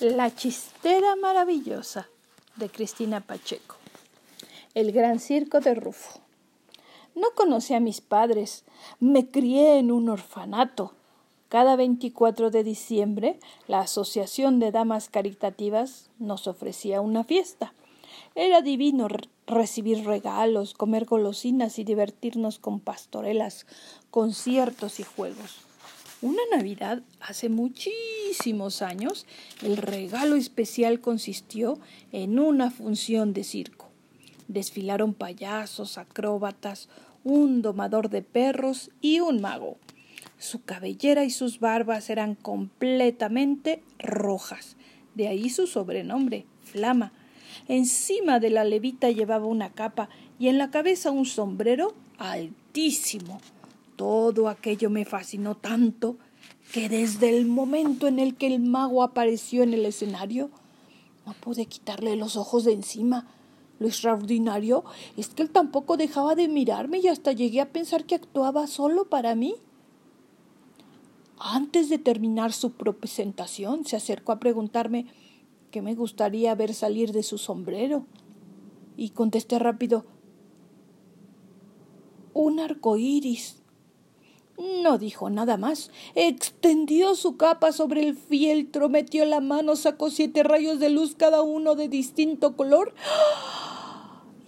La chistera maravillosa de Cristina Pacheco. El gran circo de Rufo. No conocí a mis padres, me crié en un orfanato. Cada 24 de diciembre, la Asociación de Damas Caritativas nos ofrecía una fiesta. Era divino recibir regalos, comer golosinas y divertirnos con pastorelas, conciertos y juegos. Una Navidad hace muchísimos años, el regalo especial consistió en una función de circo. Desfilaron payasos, acróbatas, un domador de perros y un mago. Su cabellera y sus barbas eran completamente rojas, de ahí su sobrenombre, Flama. Encima de la levita llevaba una capa y en la cabeza un sombrero altísimo todo aquello me fascinó tanto que desde el momento en el que el mago apareció en el escenario, no pude quitarle los ojos de encima. Lo extraordinario es que él tampoco dejaba de mirarme y hasta llegué a pensar que actuaba solo para mí. Antes de terminar su presentación, se acercó a preguntarme qué me gustaría ver salir de su sombrero. Y contesté rápido: Un arco iris. No dijo nada más. Extendió su capa sobre el fieltro, metió la mano, sacó siete rayos de luz, cada uno de distinto color,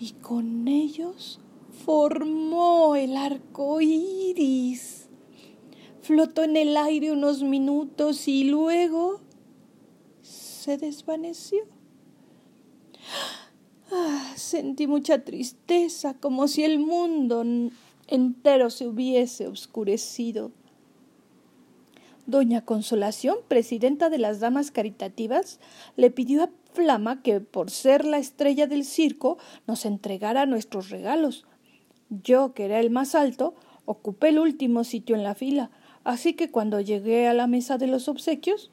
y con ellos formó el arco iris. Flotó en el aire unos minutos y luego se desvaneció. Ah, sentí mucha tristeza, como si el mundo entero se hubiese oscurecido. Doña Consolación, presidenta de las Damas Caritativas, le pidió a Flama que, por ser la estrella del circo, nos entregara nuestros regalos. Yo, que era el más alto, ocupé el último sitio en la fila, así que cuando llegué a la mesa de los obsequios,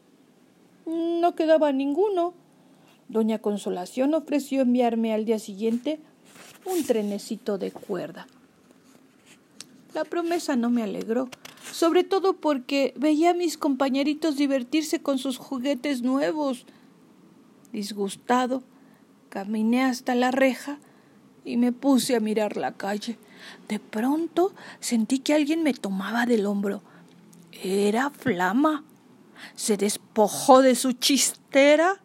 no quedaba ninguno. Doña Consolación ofreció enviarme al día siguiente un trenecito de cuerda. La promesa no me alegró, sobre todo porque veía a mis compañeritos divertirse con sus juguetes nuevos. Disgustado, caminé hasta la reja y me puse a mirar la calle. De pronto sentí que alguien me tomaba del hombro. Era Flama. Se despojó de su chistera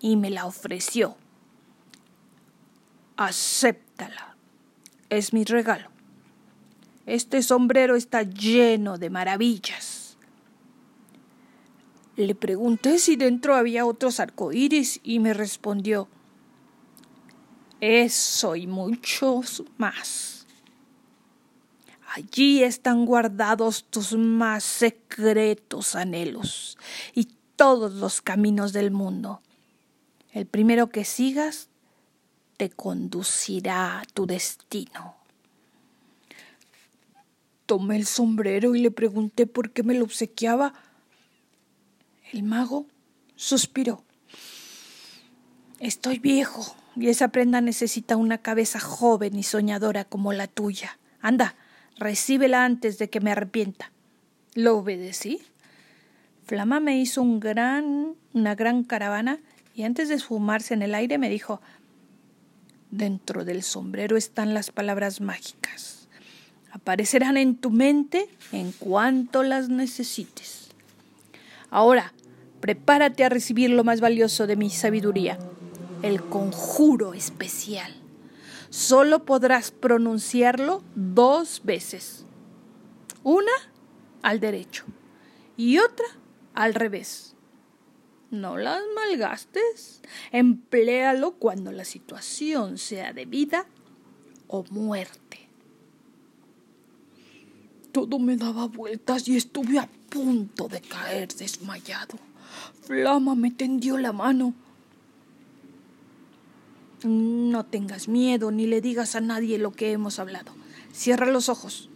y me la ofreció. Acéptala. Es mi regalo. Este sombrero está lleno de maravillas. Le pregunté si dentro había otros arcoíris y me respondió: Eso y muchos más. Allí están guardados tus más secretos anhelos y todos los caminos del mundo. El primero que sigas te conducirá a tu destino. Tomé el sombrero y le pregunté por qué me lo obsequiaba. El mago suspiró. Estoy viejo y esa prenda necesita una cabeza joven y soñadora como la tuya. Anda, recíbela antes de que me arrepienta. Lo obedecí. Flama me hizo un gran, una gran caravana y antes de esfumarse en el aire me dijo Dentro del sombrero están las palabras mágicas aparecerán en tu mente en cuanto las necesites. Ahora, prepárate a recibir lo más valioso de mi sabiduría, el conjuro especial. Solo podrás pronunciarlo dos veces. Una al derecho y otra al revés. No las malgastes. Empléalo cuando la situación sea de vida o muerte. Todo me daba vueltas y estuve a punto de caer desmayado. Flama me tendió la mano. No tengas miedo ni le digas a nadie lo que hemos hablado. Cierra los ojos.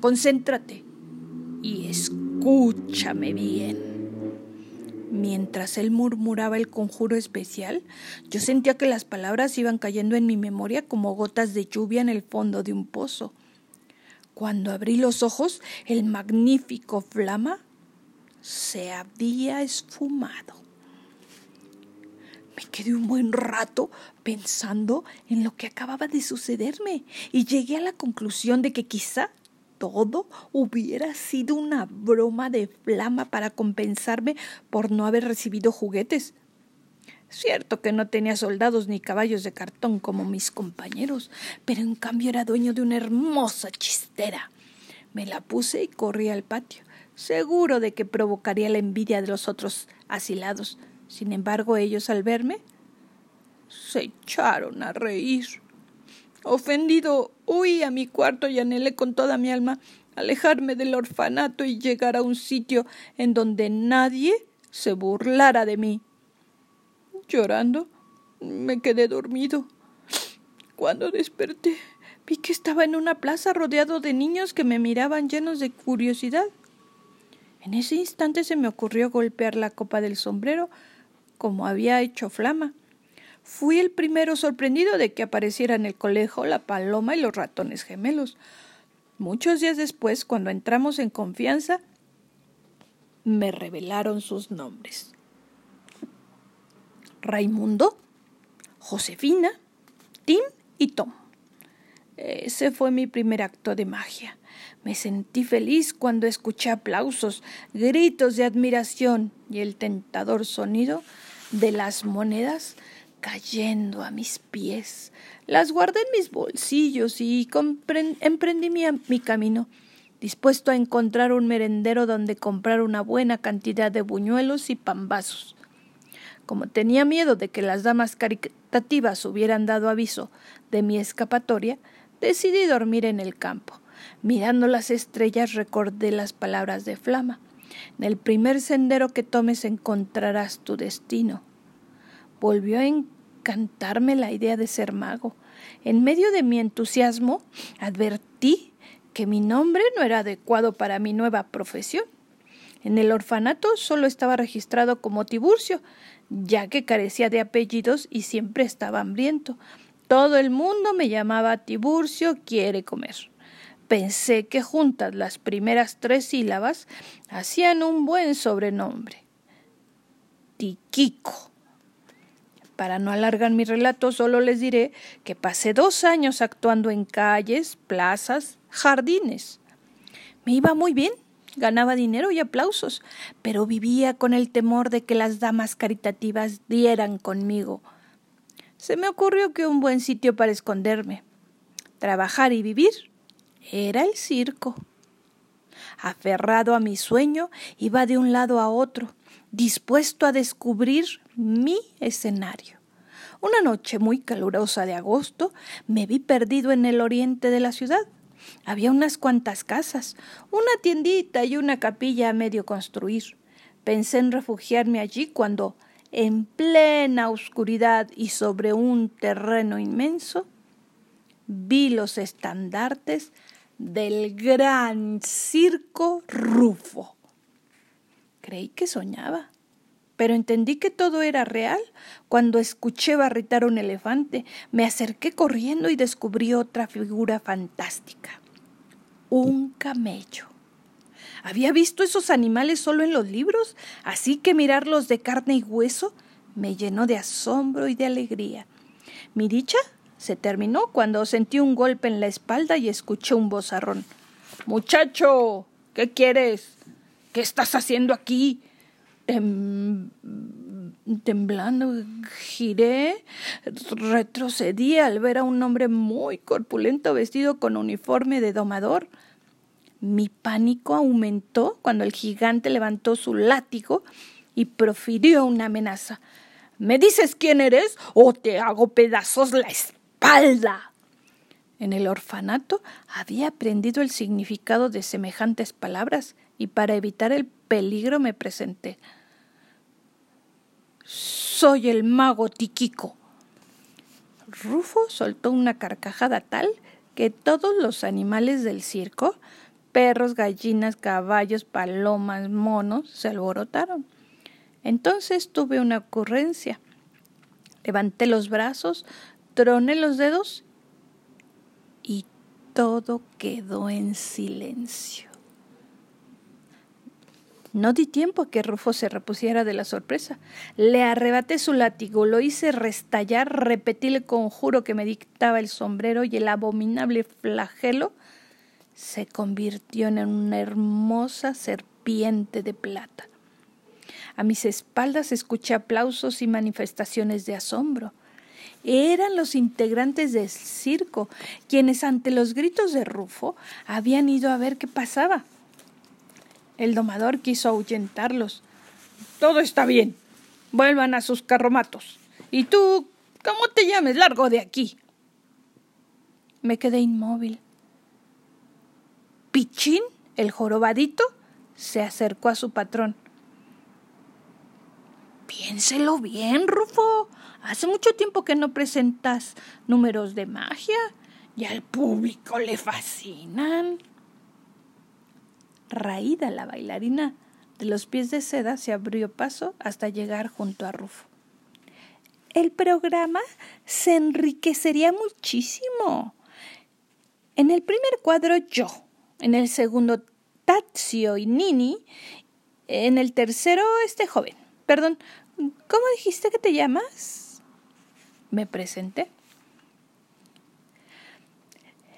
Concéntrate y escúchame bien. Mientras él murmuraba el conjuro especial, yo sentía que las palabras iban cayendo en mi memoria como gotas de lluvia en el fondo de un pozo. Cuando abrí los ojos, el magnífico flama se había esfumado. Me quedé un buen rato pensando en lo que acababa de sucederme y llegué a la conclusión de que quizá todo hubiera sido una broma de flama para compensarme por no haber recibido juguetes. Cierto que no tenía soldados ni caballos de cartón como mis compañeros, pero en cambio era dueño de una hermosa chistera. Me la puse y corrí al patio, seguro de que provocaría la envidia de los otros asilados. Sin embargo, ellos al verme se echaron a reír. Ofendido, huí a mi cuarto y anhelé con toda mi alma alejarme del orfanato y llegar a un sitio en donde nadie se burlara de mí. Llorando, me quedé dormido. Cuando desperté, vi que estaba en una plaza rodeado de niños que me miraban llenos de curiosidad. En ese instante se me ocurrió golpear la copa del sombrero como había hecho Flama. Fui el primero sorprendido de que aparecieran el colejo, la paloma y los ratones gemelos. Muchos días después, cuando entramos en confianza, me revelaron sus nombres. Raimundo, Josefina, Tim y Tom. Ese fue mi primer acto de magia. Me sentí feliz cuando escuché aplausos, gritos de admiración y el tentador sonido de las monedas cayendo a mis pies. Las guardé en mis bolsillos y emprendí mi, mi camino, dispuesto a encontrar un merendero donde comprar una buena cantidad de buñuelos y pambazos. Como tenía miedo de que las damas caritativas hubieran dado aviso de mi escapatoria, decidí dormir en el campo. Mirando las estrellas recordé las palabras de Flama. En el primer sendero que tomes encontrarás tu destino volvió a encantarme la idea de ser mago. En medio de mi entusiasmo, advertí que mi nombre no era adecuado para mi nueva profesión. En el orfanato solo estaba registrado como Tiburcio, ya que carecía de apellidos y siempre estaba hambriento. Todo el mundo me llamaba Tiburcio quiere comer. Pensé que juntas las primeras tres sílabas hacían un buen sobrenombre. Tiquico. Para no alargar mi relato, solo les diré que pasé dos años actuando en calles, plazas, jardines. Me iba muy bien, ganaba dinero y aplausos, pero vivía con el temor de que las damas caritativas dieran conmigo. Se me ocurrió que un buen sitio para esconderme, trabajar y vivir era el circo. Aferrado a mi sueño, iba de un lado a otro, dispuesto a descubrir mi escenario. Una noche muy calurosa de agosto me vi perdido en el oriente de la ciudad. Había unas cuantas casas, una tiendita y una capilla a medio construir. Pensé en refugiarme allí cuando, en plena oscuridad y sobre un terreno inmenso, vi los estandartes del gran circo Rufo. Creí que soñaba, pero entendí que todo era real cuando escuché barritar un elefante. Me acerqué corriendo y descubrí otra figura fantástica. Un camello. Había visto esos animales solo en los libros, así que mirarlos de carne y hueso me llenó de asombro y de alegría. Mi dicha se terminó cuando sentí un golpe en la espalda y escuché un bozarrón. Muchacho, ¿qué quieres? ¿Qué estás haciendo aquí? Temblando, giré, retrocedí al ver a un hombre muy corpulento vestido con uniforme de domador. Mi pánico aumentó cuando el gigante levantó su látigo y profirió una amenaza. ¿Me dices quién eres o te hago pedazos la espalda? En el orfanato había aprendido el significado de semejantes palabras y para evitar el peligro me presenté. Soy el mago Tiquico. Rufo soltó una carcajada tal que todos los animales del circo, perros, gallinas, caballos, palomas, monos, se alborotaron. Entonces tuve una ocurrencia. Levanté los brazos, troné los dedos y todo quedó en silencio. No di tiempo a que Rufo se repusiera de la sorpresa. Le arrebaté su látigo, lo hice restallar, repetí el conjuro que me dictaba el sombrero y el abominable flagelo se convirtió en una hermosa serpiente de plata. A mis espaldas escuché aplausos y manifestaciones de asombro. Eran los integrantes del circo, quienes ante los gritos de Rufo habían ido a ver qué pasaba. El domador quiso ahuyentarlos. Todo está bien. Vuelvan a sus carromatos. Y tú, ¿cómo te llames? Largo de aquí. Me quedé inmóvil. Pichín, el jorobadito, se acercó a su patrón. Piénselo bien, Rufo. Hace mucho tiempo que no presentas números de magia y al público le fascinan. Raída, la bailarina de los pies de seda, se abrió paso hasta llegar junto a Rufo. El programa se enriquecería muchísimo. En el primer cuadro yo, en el segundo Tazio y Nini, en el tercero este joven. Perdón, ¿cómo dijiste que te llamas? Me presenté.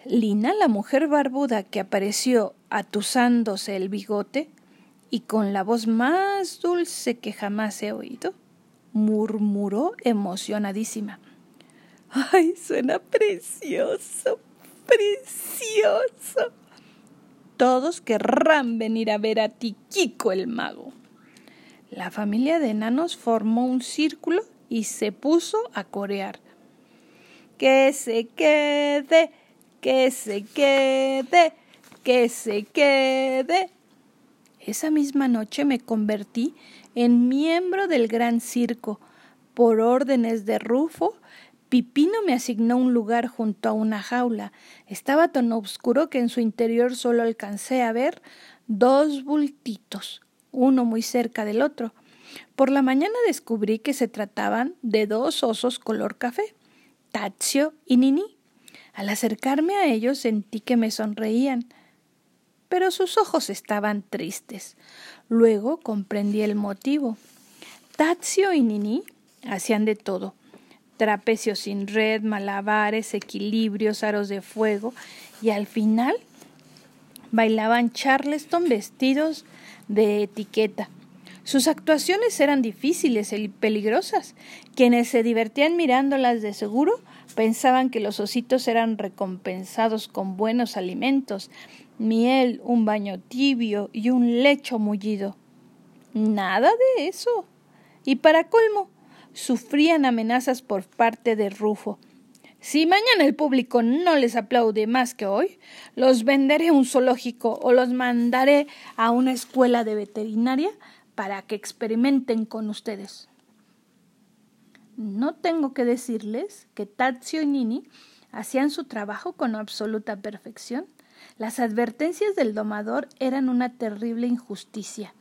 Lina, la mujer barbuda que apareció atusándose el bigote y con la voz más dulce que jamás he oído, murmuró emocionadísima. ¡Ay, suena precioso, precioso! Todos querrán venir a ver a Tiquico el mago. La familia de enanos formó un círculo y se puso a corear. Que se quede, que se quede, que se quede. Esa misma noche me convertí en miembro del gran circo. Por órdenes de Rufo, Pipino me asignó un lugar junto a una jaula. Estaba tan oscuro que en su interior solo alcancé a ver dos bultitos, uno muy cerca del otro. Por la mañana descubrí que se trataban de dos osos color café, Tazio y Nini. Al acercarme a ellos sentí que me sonreían, pero sus ojos estaban tristes. Luego comprendí el motivo. Tazio y Nini hacían de todo. Trapecios sin red, malabares, equilibrios, aros de fuego y al final bailaban charleston vestidos de etiqueta. Sus actuaciones eran difíciles y peligrosas. Quienes se divertían mirándolas de seguro Pensaban que los ositos eran recompensados con buenos alimentos, miel, un baño tibio y un lecho mullido. Nada de eso. Y para colmo, sufrían amenazas por parte de Rufo. Si mañana el público no les aplaude más que hoy, los venderé a un zoológico o los mandaré a una escuela de veterinaria para que experimenten con ustedes. No tengo que decirles que Tazio y Nini hacían su trabajo con absoluta perfección. Las advertencias del domador eran una terrible injusticia.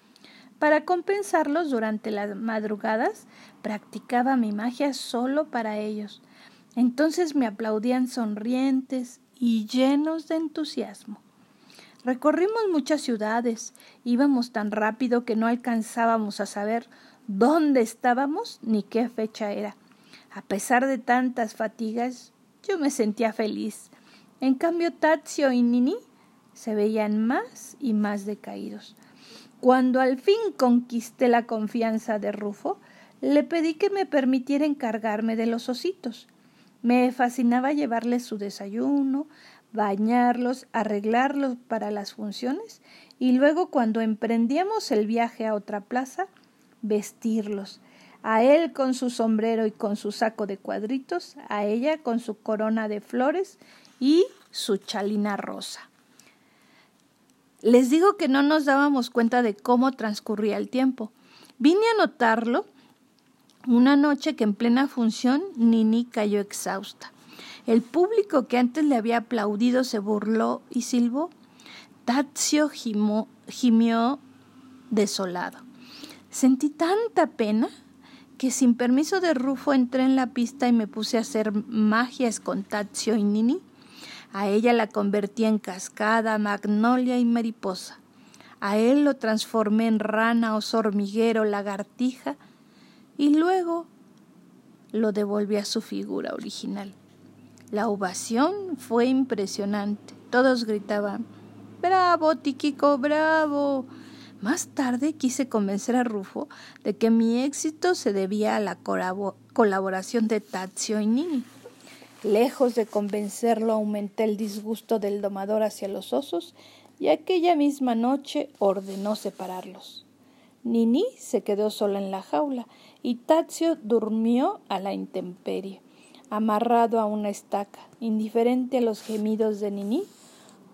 Para compensarlos durante las madrugadas, practicaba mi magia solo para ellos. Entonces me aplaudían sonrientes y llenos de entusiasmo. Recorrimos muchas ciudades, íbamos tan rápido que no alcanzábamos a saber dónde estábamos ni qué fecha era. A pesar de tantas fatigas, yo me sentía feliz. En cambio, Tazio y Nini se veían más y más decaídos. Cuando al fin conquisté la confianza de Rufo, le pedí que me permitiera encargarme de los ositos. Me fascinaba llevarles su desayuno, bañarlos, arreglarlos para las funciones y luego cuando emprendíamos el viaje a otra plaza, vestirlos, a él con su sombrero y con su saco de cuadritos, a ella con su corona de flores y su chalina rosa. Les digo que no nos dábamos cuenta de cómo transcurría el tiempo. Vine a notarlo una noche que en plena función Nini cayó exhausta. El público que antes le había aplaudido se burló y silbó. Tazio gimió desolado. Sentí tanta pena que sin permiso de Rufo entré en la pista y me puse a hacer magias con Tazio y Nini. A ella la convertí en cascada, magnolia y mariposa. A él lo transformé en rana, oso hormiguero, lagartija y luego lo devolví a su figura original. La ovación fue impresionante. Todos gritaban Bravo, Tiquico, bravo. Más tarde quise convencer a Rufo de que mi éxito se debía a la colaboración de Tazio y Nini. Lejos de convencerlo, aumenté el disgusto del domador hacia los osos y aquella misma noche ordenó separarlos. Nini se quedó sola en la jaula y Tazio durmió a la intemperie, amarrado a una estaca, indiferente a los gemidos de Nini.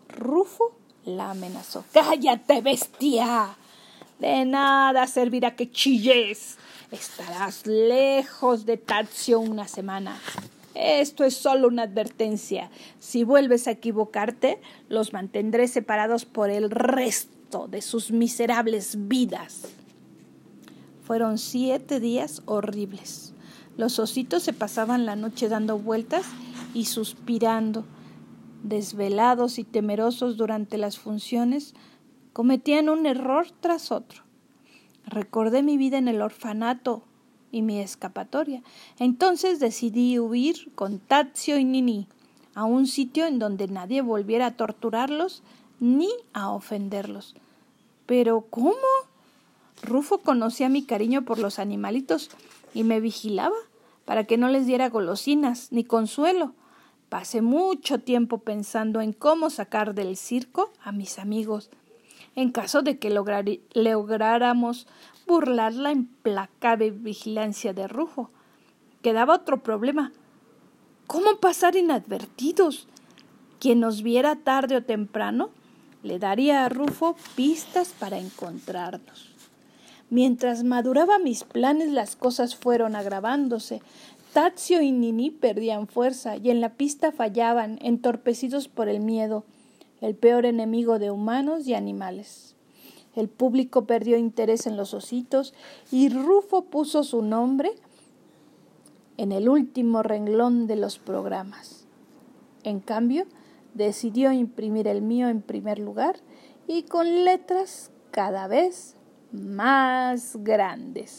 Rufo la amenazó. ¡Cállate, bestia! De nada servirá que chilles. Estarás lejos de Tazio una semana. Esto es solo una advertencia. Si vuelves a equivocarte, los mantendré separados por el resto de sus miserables vidas. Fueron siete días horribles. Los ositos se pasaban la noche dando vueltas y suspirando. Desvelados y temerosos durante las funciones, cometían un error tras otro. Recordé mi vida en el orfanato y mi escapatoria. Entonces decidí huir con Tazio y Nini a un sitio en donde nadie volviera a torturarlos ni a ofenderlos. Pero ¿cómo? Rufo conocía mi cariño por los animalitos y me vigilaba para que no les diera golosinas ni consuelo. Pasé mucho tiempo pensando en cómo sacar del circo a mis amigos, en caso de que lográramos burlar la implacable vigilancia de Rufo. Quedaba otro problema. ¿Cómo pasar inadvertidos? Quien nos viera tarde o temprano le daría a Rufo pistas para encontrarnos. Mientras maduraba mis planes, las cosas fueron agravándose. Tazio y Nini perdían fuerza y en la pista fallaban, entorpecidos por el miedo, el peor enemigo de humanos y animales. El público perdió interés en los ositos y Rufo puso su nombre en el último renglón de los programas. En cambio, decidió imprimir el mío en primer lugar y con letras cada vez más grandes.